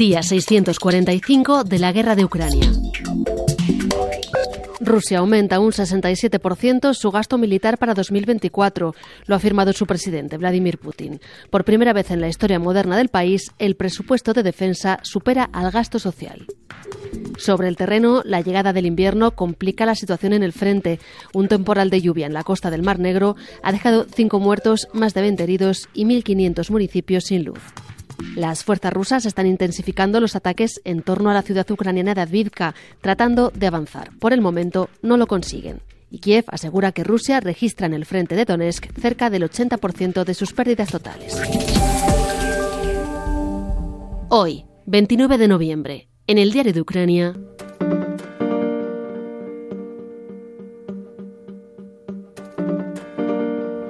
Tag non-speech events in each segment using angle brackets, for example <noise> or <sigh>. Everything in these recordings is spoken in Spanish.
Día 645 de la guerra de Ucrania. Rusia aumenta un 67% su gasto militar para 2024, lo ha afirmado su presidente, Vladimir Putin. Por primera vez en la historia moderna del país, el presupuesto de defensa supera al gasto social. Sobre el terreno, la llegada del invierno complica la situación en el frente. Un temporal de lluvia en la costa del Mar Negro ha dejado cinco muertos, más de 20 heridos y 1.500 municipios sin luz. Las fuerzas rusas están intensificando los ataques en torno a la ciudad ucraniana de Advivka, tratando de avanzar. Por el momento no lo consiguen. Y Kiev asegura que Rusia registra en el frente de Donetsk cerca del 80% de sus pérdidas totales. Hoy, 29 de noviembre, en el diario de Ucrania.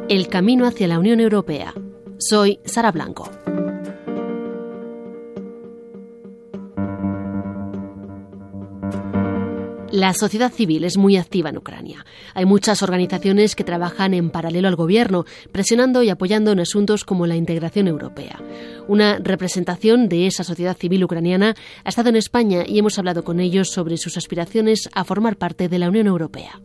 El camino hacia la Unión Europea. Soy Sara Blanco. La sociedad civil es muy activa en Ucrania. Hay muchas organizaciones que trabajan en paralelo al gobierno, presionando y apoyando en asuntos como la integración europea. Una representación de esa sociedad civil ucraniana ha estado en España y hemos hablado con ellos sobre sus aspiraciones a formar parte de la Unión Europea.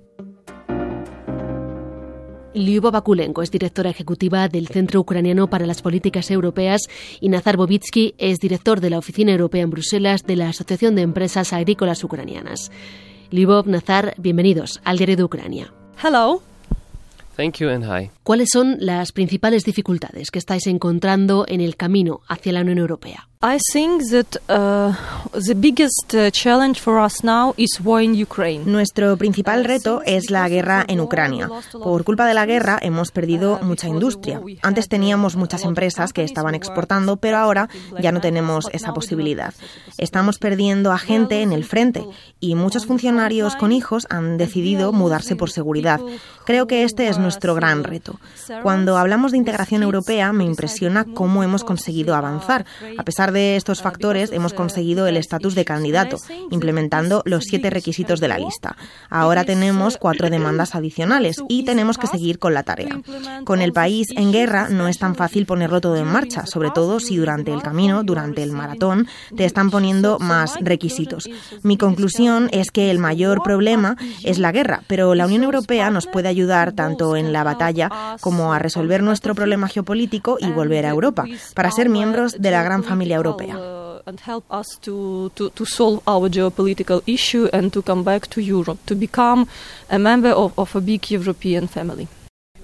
Lyuba Bakulenko es directora ejecutiva del Centro Ucraniano para las Políticas Europeas y Nazar Bobitsky es director de la Oficina Europea en Bruselas de la Asociación de Empresas Agrícolas Ucranianas. Libov, Nazar, bienvenidos al diario de Ucrania. Hello. Thank you and hi. ¿Cuáles son las principales dificultades que estáis encontrando en el camino hacia la Unión Europea? I think that uh, the biggest uh, challenge for us now is war in Ukraine. Nuestro principal reto es la guerra en Ucrania. Por culpa de la guerra hemos perdido mucha industria. Antes teníamos muchas empresas que estaban exportando, pero ahora ya no tenemos esa posibilidad. Estamos perdiendo a gente en el frente y muchos funcionarios con hijos han decidido mudarse por seguridad. Creo que este es nuestro gran reto. Cuando hablamos de integración europea me impresiona cómo hemos conseguido avanzar. A pesar de estos factores hemos conseguido el estatus de candidato, implementando los siete requisitos de la lista. Ahora tenemos cuatro demandas adicionales y tenemos que seguir con la tarea. Con el país en guerra no es tan fácil ponerlo todo en marcha, sobre todo si durante el camino, durante el maratón, te están poniendo más requisitos. Mi conclusión es que el mayor problema es la guerra, pero la Unión Europea nos puede ayudar tanto en la batalla como a resolver nuestro problema geopolítico y volver a Europa, para ser miembros de la gran familia europea. And help us to, to, to solve our geopolitical issue and to come back to Europe, to become a member of, of a big European family.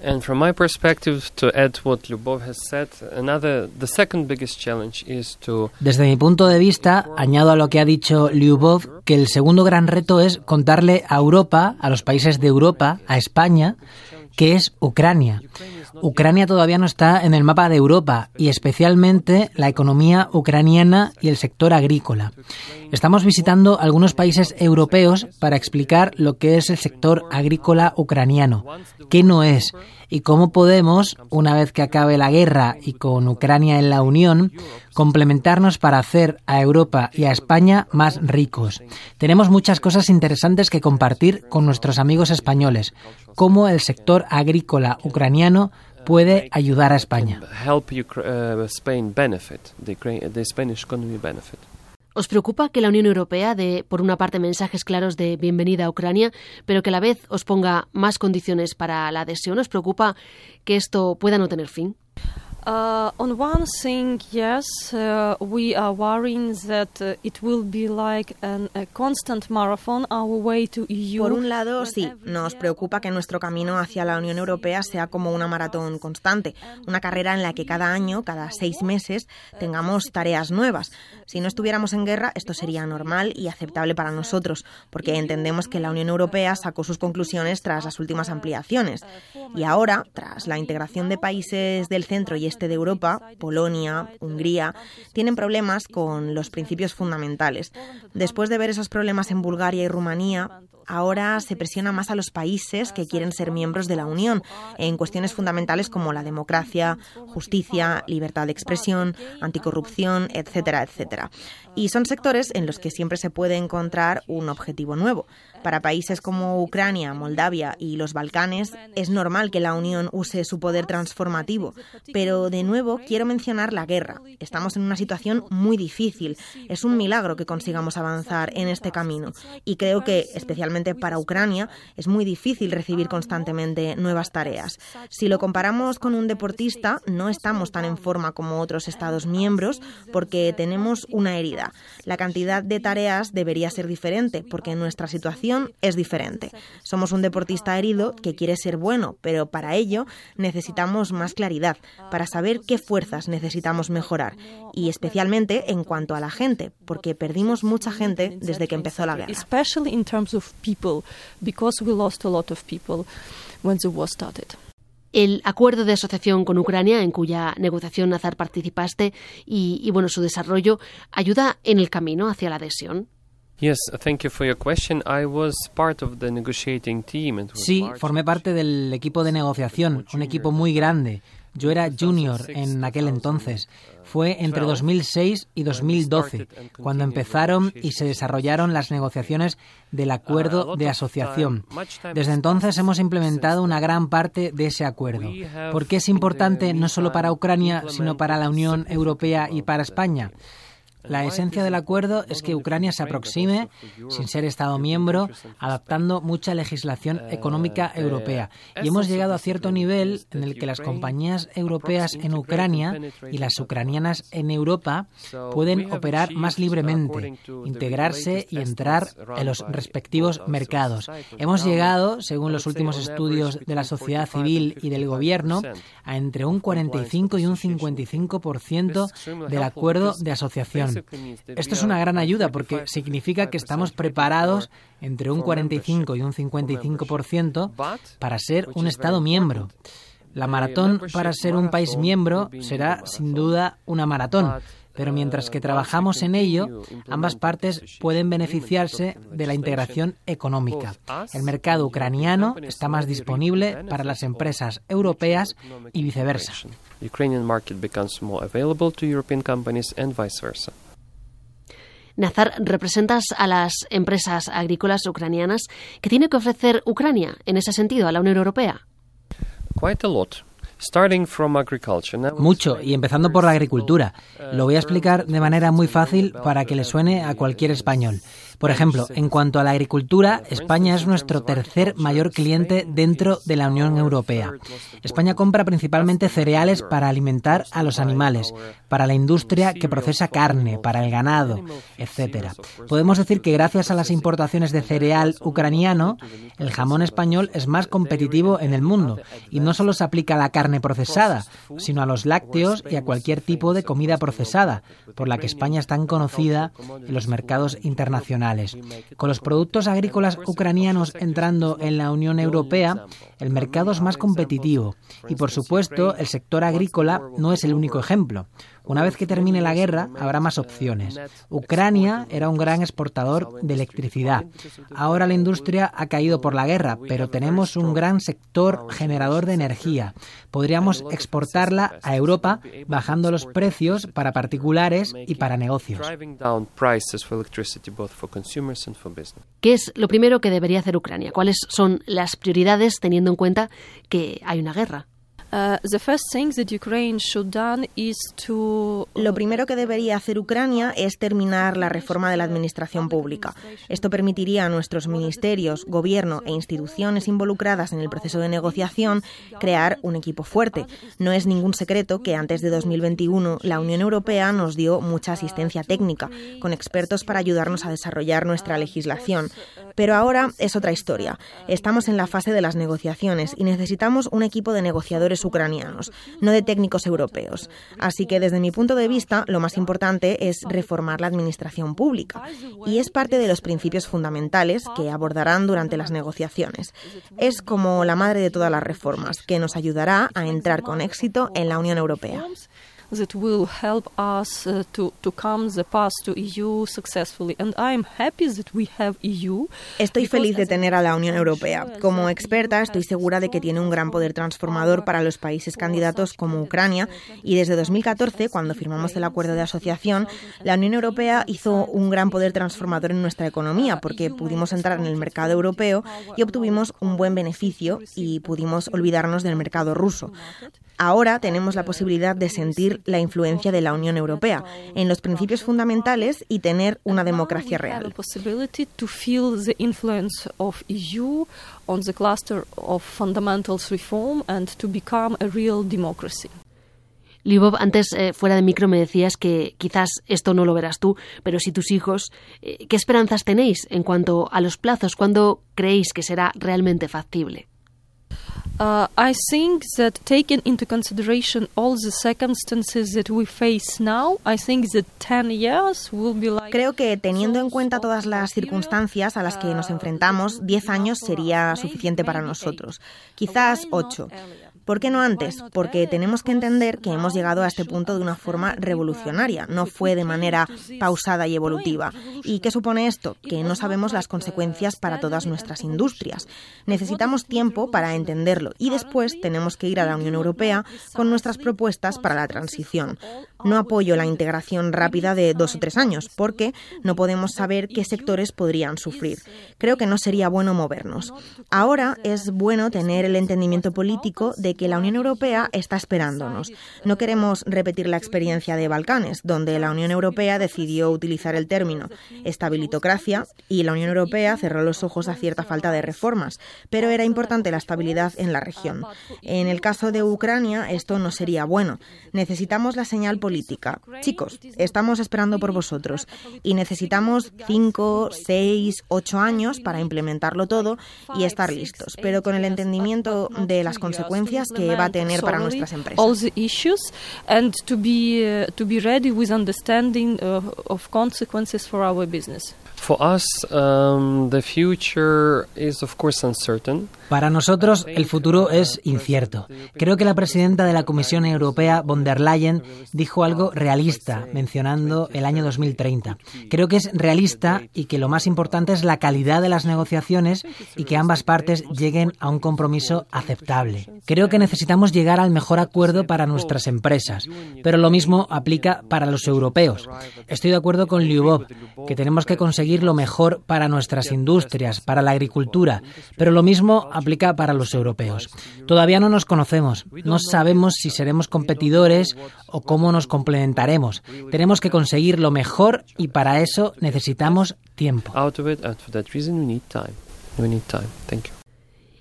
And from my perspective, to add what Lyubov has said, another, the second biggest challenge is to. Desde mi punto de vista, añado a lo que ha dicho Lyubov que el segundo gran reto es contarle a Europa, a los países de Europa, a España, que es Ucrania. Ucrania todavía no está en el mapa de Europa y especialmente la economía ucraniana y el sector agrícola. Estamos visitando algunos países europeos para explicar lo que es el sector agrícola ucraniano, qué no es y cómo podemos, una vez que acabe la guerra y con Ucrania en la Unión, complementarnos para hacer a Europa y a España más ricos. Tenemos muchas cosas interesantes que compartir con nuestros amigos españoles, cómo el sector agrícola ucraniano puede ayudar a España. ¿Os preocupa que la Unión Europea dé, por una parte, mensajes claros de bienvenida a Ucrania, pero que a la vez os ponga más condiciones para la adhesión? ¿Os preocupa que esto pueda no tener fin? Uh, on one thing, yes, uh, we are worrying that uh, it will be like an, a constant marathon our way to EU. Por un lado, sí, nos preocupa que nuestro camino hacia la Unión Europea sea como una maratón constante, una carrera en la que cada año, cada seis meses, tengamos tareas nuevas. Si no estuviéramos en guerra, esto sería normal y aceptable para nosotros, porque entendemos que la Unión Europea sacó sus conclusiones tras las últimas ampliaciones. Y ahora, tras la integración de países del centro y este de Europa, Polonia, Hungría, tienen problemas con los principios fundamentales. Después de ver esos problemas en Bulgaria y Rumanía, Ahora se presiona más a los países que quieren ser miembros de la Unión en cuestiones fundamentales como la democracia, justicia, libertad de expresión, anticorrupción, etcétera, etcétera. Y son sectores en los que siempre se puede encontrar un objetivo nuevo. Para países como Ucrania, Moldavia y los Balcanes es normal que la Unión use su poder transformativo, pero de nuevo quiero mencionar la guerra. Estamos en una situación muy difícil. Es un milagro que consigamos avanzar en este camino y creo que especialmente para Ucrania es muy difícil recibir constantemente nuevas tareas. Si lo comparamos con un deportista, no estamos tan en forma como otros estados miembros porque tenemos una herida. La cantidad de tareas debería ser diferente porque nuestra situación es diferente. Somos un deportista herido que quiere ser bueno, pero para ello necesitamos más claridad, para saber qué fuerzas necesitamos mejorar, y especialmente en cuanto a la gente, porque perdimos mucha gente desde que empezó la guerra. el acuerdo de asociación con Ucrania, en cuya negociación Nazar participaste, y, y, bueno, su desarrollo, ayuda en el camino hacia la adhesión. Sí, formé parte del equipo de negociación, un equipo muy grande. Yo era junior en aquel entonces. Fue entre 2006 y 2012 cuando empezaron y se desarrollaron las negociaciones del acuerdo de asociación. Desde entonces hemos implementado una gran parte de ese acuerdo. ¿Por qué es importante no solo para Ucrania, sino para la Unión Europea y para España? La esencia del acuerdo es que Ucrania se aproxime, sin ser Estado miembro, adaptando mucha legislación económica europea. Y hemos llegado a cierto nivel en el que las compañías europeas en Ucrania y las ucranianas en Europa pueden operar más libremente, integrarse y entrar en los respectivos mercados. Hemos llegado, según los últimos estudios de la sociedad civil y del gobierno, a entre un 45 y un 55% del acuerdo de asociación. Esto es una gran ayuda porque significa que estamos preparados entre un 45 y un 55% para ser un Estado miembro. La maratón para ser un país miembro será sin duda una maratón, pero mientras que trabajamos en ello, ambas partes pueden beneficiarse de la integración económica. El mercado ucraniano está más disponible para las empresas europeas y viceversa. Nazar, representas a las empresas agrícolas ucranianas que tiene que ofrecer Ucrania en ese sentido a la Unión Europea. Mucho, y empezando por la agricultura. Lo voy a explicar de manera muy fácil para que le suene a cualquier español. Por ejemplo, en cuanto a la agricultura, España es nuestro tercer mayor cliente dentro de la Unión Europea. España compra principalmente cereales para alimentar a los animales, para la industria que procesa carne, para el ganado, etc. Podemos decir que gracias a las importaciones de cereal ucraniano, el jamón español es más competitivo en el mundo y no solo se aplica a la carne procesada, sino a los lácteos y a cualquier tipo de comida procesada, por la que España es tan conocida en los mercados internacionales. Con los productos agrícolas ucranianos entrando en la Unión Europea, el mercado es más competitivo y, por supuesto, el sector agrícola no es el único ejemplo. Una vez que termine la guerra, habrá más opciones. Ucrania era un gran exportador de electricidad. Ahora la industria ha caído por la guerra, pero tenemos un gran sector generador de energía. Podríamos exportarla a Europa bajando los precios para particulares y para negocios. ¿Qué es lo primero que debería hacer Ucrania? ¿Cuáles son las prioridades teniendo en cuenta que hay una guerra? Lo primero que debería hacer Ucrania es terminar la reforma de la administración pública. Esto permitiría a nuestros ministerios, gobierno e instituciones involucradas en el proceso de negociación crear un equipo fuerte. No es ningún secreto que antes de 2021 la Unión Europea nos dio mucha asistencia técnica, con expertos para ayudarnos a desarrollar nuestra legislación. Pero ahora es otra historia. Estamos en la fase de las negociaciones y necesitamos un equipo de negociadores ucranianos, no de técnicos europeos. Así que desde mi punto de vista, lo más importante es reformar la administración pública y es parte de los principios fundamentales que abordarán durante las negociaciones. Es como la madre de todas las reformas, que nos ayudará a entrar con éxito en la Unión Europea. That will help us uh, to, to come the path to EU successfully. And I'm happy that we have EU. Estoy feliz de tener a la Unión Europea. Como experta, estoy segura de que tiene un gran poder transformador para los países candidatos como Ucrania y desde 2014, cuando firmamos el acuerdo de asociación, la Unión Europea hizo un gran poder transformador en nuestra economía porque pudimos entrar en el mercado europeo y obtuvimos un buen beneficio y pudimos olvidarnos del mercado ruso. Ahora tenemos la posibilidad de sentir la influencia de la Unión Europea en los principios fundamentales y tener una democracia real. Libov, antes eh, fuera de micro me decías que quizás esto no lo verás tú, pero si tus hijos, eh, ¿qué esperanzas tenéis en cuanto a los plazos? ¿Cuándo creéis que será realmente factible? Uh, I think that taking into consideration all the circumstances that we face now, I think that 10 years will be like Creo que teniendo en cuenta todas las circunstancias a las que nos enfrentamos, 10 años sería suficiente para nosotros. Quizás 8. ¿Por qué no antes? Porque tenemos que entender que hemos llegado a este punto de una forma revolucionaria, no fue de manera pausada y evolutiva. ¿Y qué supone esto? Que no sabemos las consecuencias para todas nuestras industrias. Necesitamos tiempo para entenderlo y después tenemos que ir a la Unión Europea con nuestras propuestas para la transición. No apoyo la integración rápida de dos o tres años porque no podemos saber qué sectores podrían sufrir. Creo que no sería bueno movernos. Ahora es bueno tener el entendimiento político de que la Unión Europea está esperándonos. No queremos repetir la experiencia de Balcanes, donde la Unión Europea decidió utilizar el término estabilitocracia y la Unión Europea cerró los ojos a cierta falta de reformas, pero era importante la estabilidad en la región. En el caso de Ucrania, esto no sería bueno. Necesitamos la señal política. Chicos, estamos esperando por vosotros y necesitamos cinco, seis, ocho años para implementarlo todo y estar listos, pero con el entendimiento de las consecuencias que va a tener para nuestras empresas. All the issues and to be to be ready with understanding of consequences for our business. For us, um, the future is of course uncertain. Para nosotros el futuro es incierto. Creo que la presidenta de la Comisión Europea, von der Leyen, dijo algo realista, mencionando el año 2030. Creo que es realista y que lo más importante es la calidad de las negociaciones y que ambas partes lleguen a un compromiso aceptable. Creo que necesitamos llegar al mejor acuerdo para nuestras empresas, pero lo mismo aplica para los europeos. Estoy de acuerdo con Lyubov, que tenemos que conseguir lo mejor para nuestras industrias, para la agricultura, pero lo mismo para los europeos. Todavía no nos conocemos, no sabemos si seremos competidores o cómo nos complementaremos. Tenemos que conseguir lo mejor y para eso necesitamos tiempo.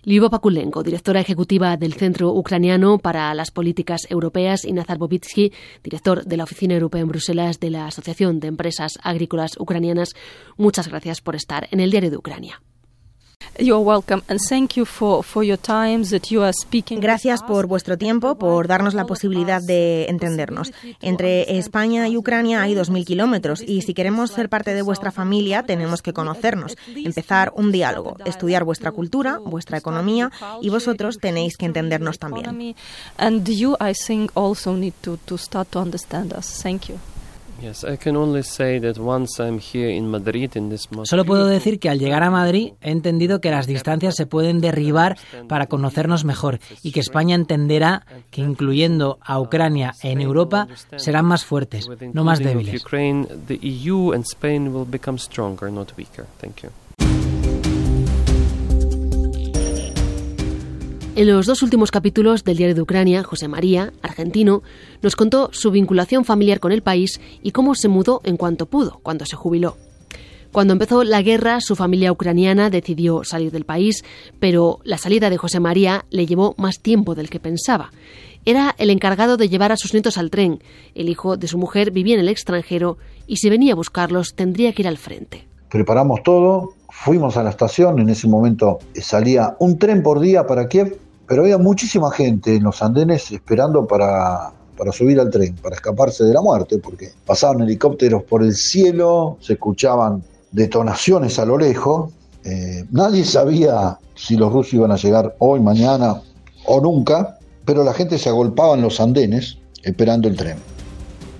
Lyubo Pakulenko, directora ejecutiva del Centro Ucraniano para las Políticas Europeas, y Nazar Bobitsky, director de la Oficina Europea en Bruselas de la Asociación de Empresas Agrícolas Ucranianas, muchas gracias por estar en el Diario de Ucrania. Gracias por vuestro tiempo, por darnos la posibilidad de entendernos. Entre España y Ucrania hay 2.000 kilómetros y si queremos ser parte de vuestra familia tenemos que conocernos, empezar un diálogo, estudiar vuestra cultura, vuestra economía y vosotros tenéis que entendernos también. Solo puedo decir que al llegar a Madrid he entendido que las distancias se pueden derribar para conocernos mejor y que España entenderá que incluyendo a Ucrania en Europa serán más fuertes, no más débiles. En los dos últimos capítulos del Diario de Ucrania, José María, argentino, nos contó su vinculación familiar con el país y cómo se mudó en cuanto pudo, cuando se jubiló. Cuando empezó la guerra, su familia ucraniana decidió salir del país, pero la salida de José María le llevó más tiempo del que pensaba. Era el encargado de llevar a sus nietos al tren. El hijo de su mujer vivía en el extranjero y si venía a buscarlos tendría que ir al frente. Preparamos todo, fuimos a la estación, en ese momento salía un tren por día para Kiev, pero había muchísima gente en los andenes esperando para, para subir al tren, para escaparse de la muerte, porque pasaban helicópteros por el cielo, se escuchaban detonaciones a lo lejos, eh, nadie sabía si los rusos iban a llegar hoy, mañana o nunca, pero la gente se agolpaba en los andenes esperando el tren.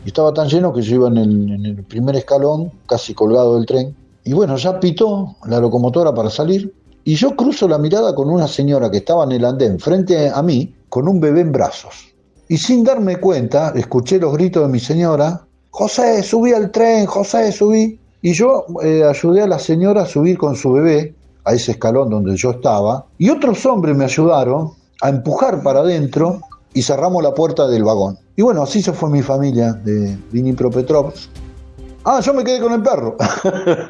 Estaba tan lleno que yo iba en el, primer escalón, casi colgado del tren. Y bueno, ya pitó la locomotora para salir. Y yo cruzo la mirada con una señora que estaba en el andén frente a mí, con un bebé en brazos. Y sin darme cuenta, escuché los gritos de mi señora, José, subí al tren, José, subí. Y yo eh, ayudé a la señora a subir con su bebé a ese escalón donde yo estaba. Y otros hombres me ayudaron a empujar para adentro y cerramos la puerta del vagón. Y bueno, así se fue mi familia de Dnipropetrovsk. Ah, yo me quedé con el perro.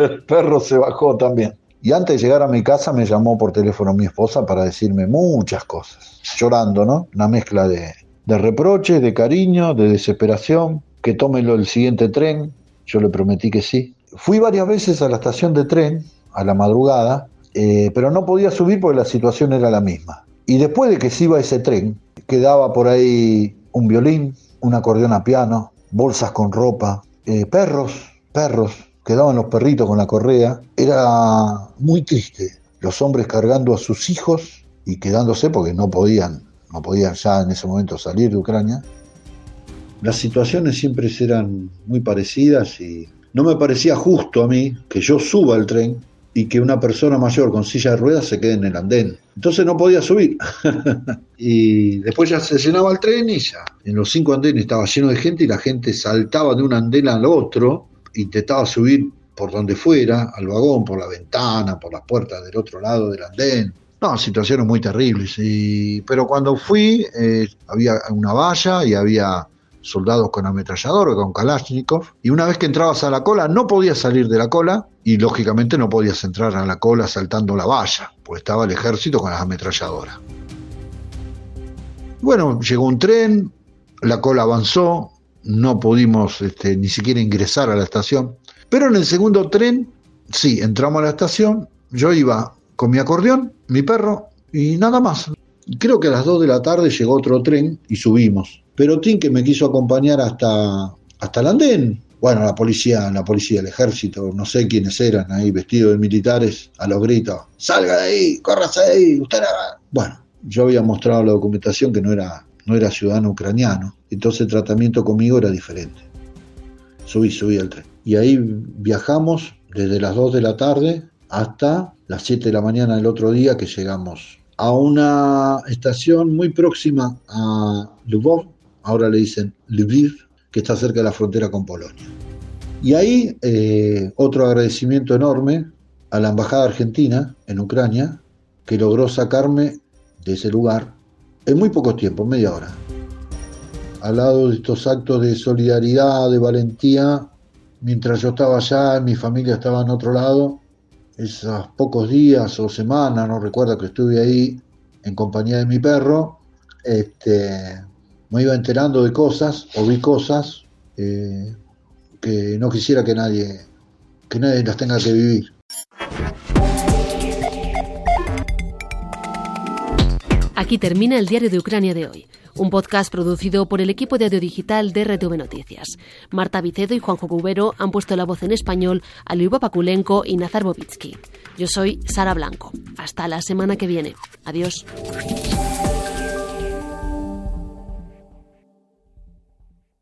el <laughs> perro se bajó también. Y antes de llegar a mi casa me llamó por teléfono mi esposa para decirme muchas cosas. Llorando, ¿no? Una mezcla de, de reproches, de cariño, de desesperación. Que tome el siguiente tren. Yo le prometí que sí. Fui varias veces a la estación de tren, a la madrugada, eh, pero no podía subir porque la situación era la misma. Y después de que se iba ese tren, quedaba por ahí un violín, un acordeón a piano, bolsas con ropa, eh, perros, perros, quedaban los perritos con la correa. Era muy triste. Los hombres cargando a sus hijos y quedándose porque no podían, no podían ya en ese momento salir de Ucrania. Las situaciones siempre eran muy parecidas y no me parecía justo a mí que yo suba al tren y que una persona mayor con silla de ruedas se quede en el andén. Entonces no podía subir. <laughs> y después ya se llenaba el tren y ya. En los cinco andenes estaba lleno de gente y la gente saltaba de un andén al otro, intentaba subir por donde fuera, al vagón, por la ventana, por las puertas del otro lado del andén. No, situaciones muy terribles. Pero cuando fui, eh, había una valla y había soldados con ametrallador con Kalashnikov, y una vez que entrabas a la cola no podías salir de la cola y lógicamente no podías entrar a la cola saltando la valla, pues estaba el ejército con las ametralladoras. Bueno, llegó un tren, la cola avanzó, no pudimos este, ni siquiera ingresar a la estación, pero en el segundo tren, sí, entramos a la estación, yo iba con mi acordeón, mi perro y nada más. Creo que a las 2 de la tarde llegó otro tren y subimos. Pero Tim que me quiso acompañar hasta, hasta el andén. Bueno, la policía, la policía, el ejército, no sé quiénes eran ahí vestidos de militares, a los gritos, salga de ahí, córrase de ahí, usted Bueno, yo había mostrado la documentación que no era, no era ciudadano ucraniano, entonces el tratamiento conmigo era diferente. Subí, subí al tren. Y ahí viajamos desde las 2 de la tarde hasta las 7 de la mañana del otro día que llegamos a una estación muy próxima a Lvov, ahora le dicen Lviv, que está cerca de la frontera con Polonia. Y ahí eh, otro agradecimiento enorme a la Embajada Argentina en Ucrania, que logró sacarme de ese lugar en muy poco tiempo, media hora. Al lado de estos actos de solidaridad, de valentía, mientras yo estaba allá, mi familia estaba en otro lado, esos pocos días o semanas, no recuerdo que estuve ahí en compañía de mi perro, este, me iba enterando de cosas o vi cosas eh, que no quisiera que nadie, que nadie las tenga que vivir. Aquí termina el diario de Ucrania de hoy un podcast producido por el equipo de audio digital de RTV Noticias. Marta Vicedo y Juanjo Cubero han puesto la voz en español a Lyuba Pakulenko y Nazar Bobitsky. Yo soy Sara Blanco. Hasta la semana que viene. Adiós.